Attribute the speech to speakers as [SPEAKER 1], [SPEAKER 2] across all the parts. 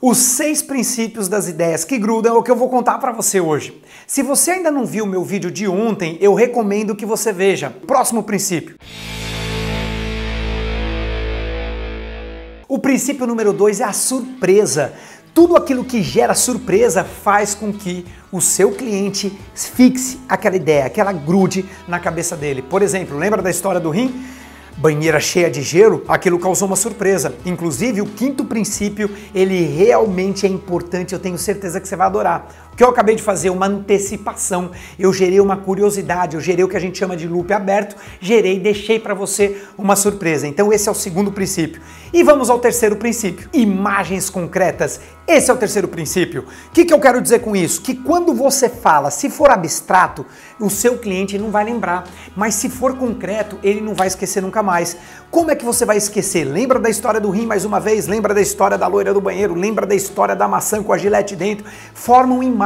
[SPEAKER 1] Os seis princípios das ideias que grudam é o que eu vou contar para você hoje. Se você ainda não viu meu vídeo de ontem, eu recomendo que você veja. Próximo princípio. O princípio número dois é a surpresa. Tudo aquilo que gera surpresa faz com que o seu cliente fixe aquela ideia, aquela grude na cabeça dele. Por exemplo, lembra da história do rim? Banheira cheia de gelo, aquilo causou uma surpresa. Inclusive, o quinto princípio, ele realmente é importante, eu tenho certeza que você vai adorar. Que eu acabei de fazer, uma antecipação. Eu gerei uma curiosidade, eu gerei o que a gente chama de loop aberto, gerei e deixei para você uma surpresa. Então esse é o segundo princípio. E vamos ao terceiro princípio, imagens concretas. Esse é o terceiro princípio. O que, que eu quero dizer com isso? Que quando você fala, se for abstrato, o seu cliente não vai lembrar. Mas se for concreto, ele não vai esquecer nunca mais. Como é que você vai esquecer? Lembra da história do rim mais uma vez? Lembra da história da loira do banheiro? Lembra da história da maçã com a gilete dentro? Formam imagens.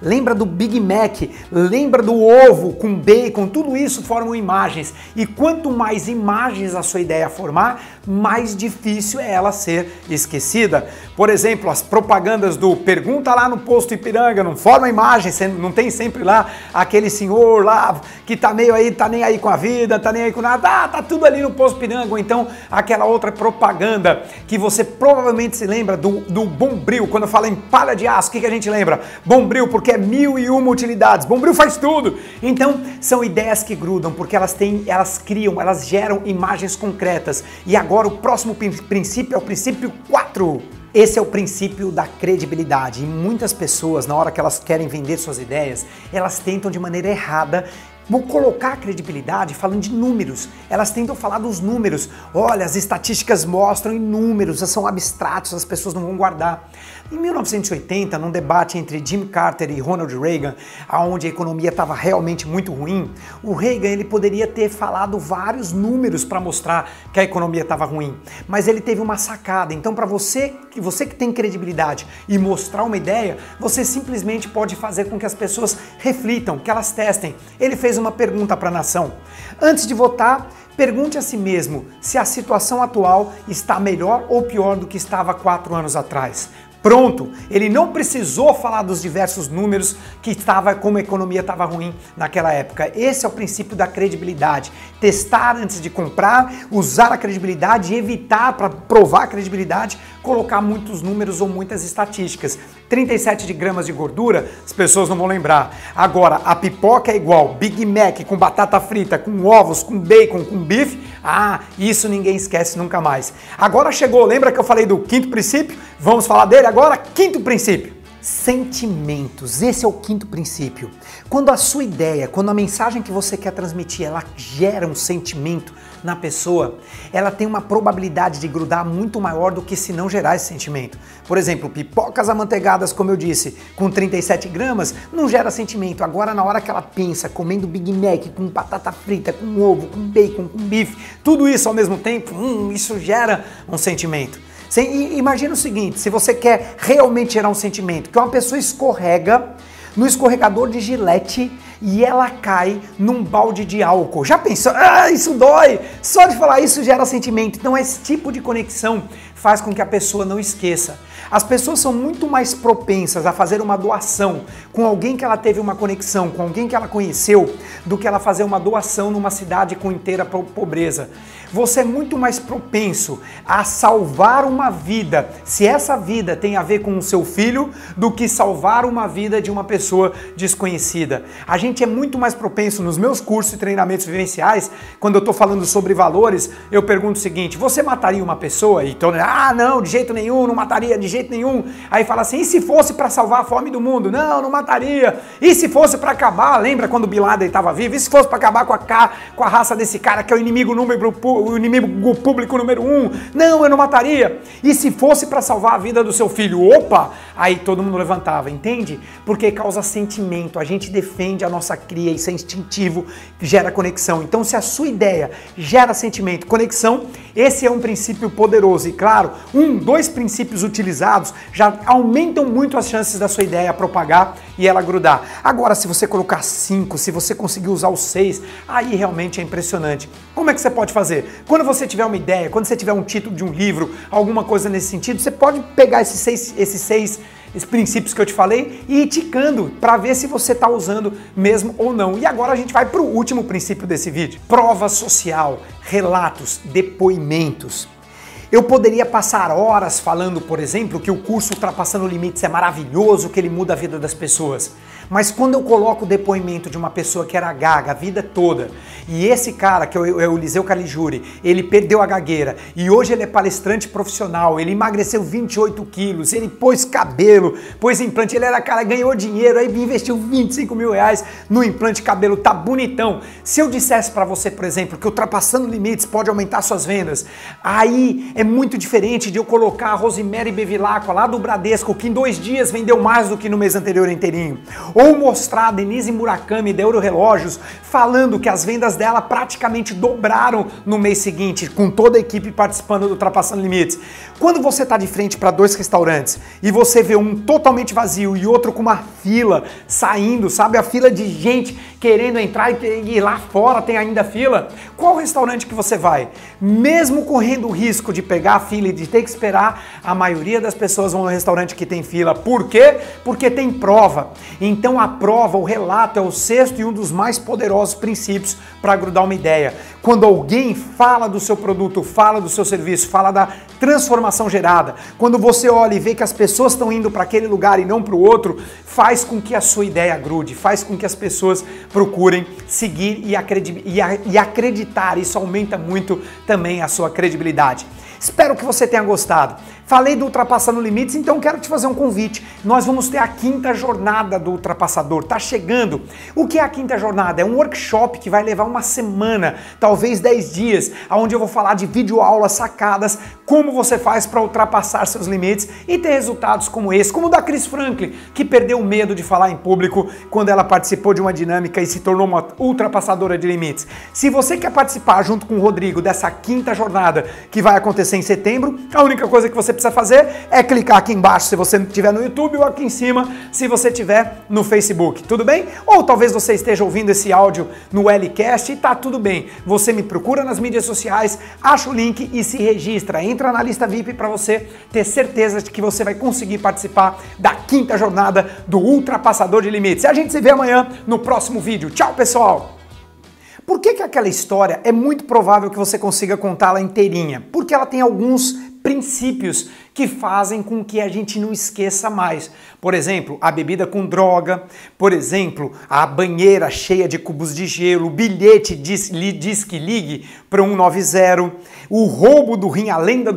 [SPEAKER 1] Lembra do Big Mac? Lembra do ovo com bacon? Tudo isso formam imagens. E quanto mais imagens a sua ideia formar, mais difícil é ela ser esquecida. Por exemplo, as propagandas do pergunta lá no posto Ipiranga, não forma imagem, não tem sempre lá aquele senhor lá que tá meio aí, tá nem aí com a vida, tá nem aí com nada, ah, tá tudo ali no posto Ipiranga, ou então aquela outra propaganda que você provavelmente se lembra do, do Bombril, quando eu falo em palha de aço, o que, que a gente lembra? Bombril, porque é mil e uma utilidades, Bombril faz tudo. Então, são ideias que grudam, porque elas têm, elas criam, elas geram imagens concretas. E agora Agora, o próximo princípio é o princípio 4. Esse é o princípio da credibilidade. E muitas pessoas, na hora que elas querem vender suas ideias, elas tentam de maneira errada Vou colocar a credibilidade falando de números. Elas tentam falar dos números. Olha, as estatísticas mostram em números, são abstratos, as pessoas não vão guardar. Em 1980, num debate entre Jim Carter e Ronald Reagan, onde a economia estava realmente muito ruim, o Reagan ele poderia ter falado vários números para mostrar que a economia estava ruim, mas ele teve uma sacada. Então, para você que você que tem credibilidade e mostrar uma ideia, você simplesmente pode fazer com que as pessoas reflitam, que elas testem. Ele fez uma pergunta para a nação. Antes de votar, pergunte a si mesmo se a situação atual está melhor ou pior do que estava quatro anos atrás. Pronto, ele não precisou falar dos diversos números que estava como a economia estava ruim naquela época. Esse é o princípio da credibilidade. Testar antes de comprar, usar a credibilidade e evitar para provar a credibilidade, colocar muitos números ou muitas estatísticas. 37 de gramas de gordura, as pessoas não vão lembrar. Agora, a pipoca é igual Big Mac com batata frita, com ovos, com bacon, com bife. Ah, isso ninguém esquece nunca mais. Agora chegou, lembra que eu falei do quinto princípio? Vamos falar dele agora? Quinto princípio. Sentimentos, esse é o quinto princípio. Quando a sua ideia, quando a mensagem que você quer transmitir, ela gera um sentimento na pessoa, ela tem uma probabilidade de grudar muito maior do que se não gerar esse sentimento. Por exemplo, pipocas amanteigadas, como eu disse, com 37 gramas, não gera sentimento. Agora, na hora que ela pensa, comendo Big Mac, com batata frita, com ovo, com bacon, com bife, tudo isso ao mesmo tempo, hum, isso gera um sentimento. Imagina o seguinte: se você quer realmente gerar um sentimento, que uma pessoa escorrega no escorregador de gilete e ela cai num balde de álcool. Já pensou? Ah, isso dói! Só de falar isso gera sentimento. Então, esse tipo de conexão faz com que a pessoa não esqueça. As pessoas são muito mais propensas a fazer uma doação com alguém que ela teve uma conexão, com alguém que ela conheceu, do que ela fazer uma doação numa cidade com inteira pobreza. Você é muito mais propenso a salvar uma vida, se essa vida tem a ver com o seu filho, do que salvar uma vida de uma pessoa desconhecida. A gente é muito mais propenso nos meus cursos e treinamentos vivenciais, quando eu estou falando sobre valores, eu pergunto o seguinte: você mataria uma pessoa? E então, ah, não, de jeito nenhum, não mataria de jeito nenhum. Aí fala assim: e se fosse para salvar a fome do mundo? Não, não mataria. E se fosse para acabar? Lembra quando Bin Laden estava vivo? E se fosse para acabar com a, com a raça desse cara que é o inimigo número o inimigo público número um. Não, eu não mataria. E se fosse para salvar a vida do seu filho? Opa! Aí todo mundo levantava, entende? Porque causa sentimento. A gente defende a nossa cria, isso é instintivo, gera conexão. Então, se a sua ideia gera sentimento, conexão, esse é um princípio poderoso. E claro, um, dois princípios utilizados já aumentam muito as chances da sua ideia propagar e ela grudar. Agora, se você colocar cinco, se você conseguir usar os seis, aí realmente é impressionante. Como é que você pode fazer? Quando você tiver uma ideia, quando você tiver um título de um livro, alguma coisa nesse sentido, você pode pegar esses seis, esses seis esses princípios que eu te falei e ir ticando para ver se você está usando mesmo ou não. E agora a gente vai para o último princípio desse vídeo: prova social, relatos, depoimentos. Eu poderia passar horas falando, por exemplo, que o curso Ultrapassando Limites é maravilhoso, que ele muda a vida das pessoas. Mas quando eu coloco o depoimento de uma pessoa que era gaga a vida toda, e esse cara, que é o Eliseu Calijuri, ele perdeu a gagueira e hoje ele é palestrante profissional, ele emagreceu 28 quilos, ele pôs cabelo, pôs implante, ele era cara, ganhou dinheiro, aí investiu 25 mil reais no implante cabelo, tá bonitão. Se eu dissesse para você, por exemplo, que ultrapassando limites pode aumentar suas vendas, aí é muito diferente de eu colocar a Rosemary Bevilacqua lá do Bradesco, que em dois dias vendeu mais do que no mês anterior inteirinho ou mostrar a Denise Murakami da Euro Relógios falando que as vendas dela praticamente dobraram no mês seguinte, com toda a equipe participando do Ultrapassando Limites. Quando você está de frente para dois restaurantes e você vê um totalmente vazio e outro com uma fila saindo, sabe? A fila de gente querendo entrar e lá fora tem ainda fila, qual restaurante que você vai? Mesmo correndo o risco de pegar a fila e de ter que esperar, a maioria das pessoas vão no restaurante que tem fila. Por quê? Porque tem prova. Então a prova, o relato é o sexto e um dos mais poderosos princípios para grudar uma ideia. Quando alguém fala do seu produto, fala do seu serviço, fala da transformação gerada, quando você olha e vê que as pessoas estão indo para aquele lugar e não para o outro, faz com que a sua ideia grude, faz com que as pessoas procurem seguir e, acreditar. Isso aumenta muito também a sua credibilidade. Espero que você tenha gostado. Falei do Ultrapassando Limites, então quero te fazer um convite. Nós vamos ter a quinta jornada do Ultrapassador, tá chegando. O que é a quinta jornada? É um workshop que vai levar uma semana, talvez 10 dias, onde eu vou falar de videoaulas sacadas, como você faz para ultrapassar seus limites e ter resultados como esse, como o da Chris Franklin, que perdeu o medo de falar em público quando ela participou de uma dinâmica e se tornou uma ultrapassadora de limites. Se você quer participar junto com o Rodrigo dessa quinta jornada que vai acontecer em setembro, a única coisa que você precisa fazer é clicar aqui embaixo se você estiver no YouTube ou aqui em cima se você estiver no Facebook, tudo bem? Ou talvez você esteja ouvindo esse áudio no Lcast e tá tudo bem. Você me procura nas mídias sociais, acha o link e se registra. Entra na lista VIP para você ter certeza de que você vai conseguir participar da quinta jornada do Ultrapassador de Limites. E a gente se vê amanhã no próximo vídeo. Tchau, pessoal! Por que, que aquela história é muito provável que você consiga contá-la inteirinha? Porque ela tem alguns princípios que fazem com que a gente não esqueça mais. Por exemplo, a bebida com droga, por exemplo, a banheira cheia de cubos de gelo, o bilhete diz, diz que ligue para 190, o roubo do rim, a lenda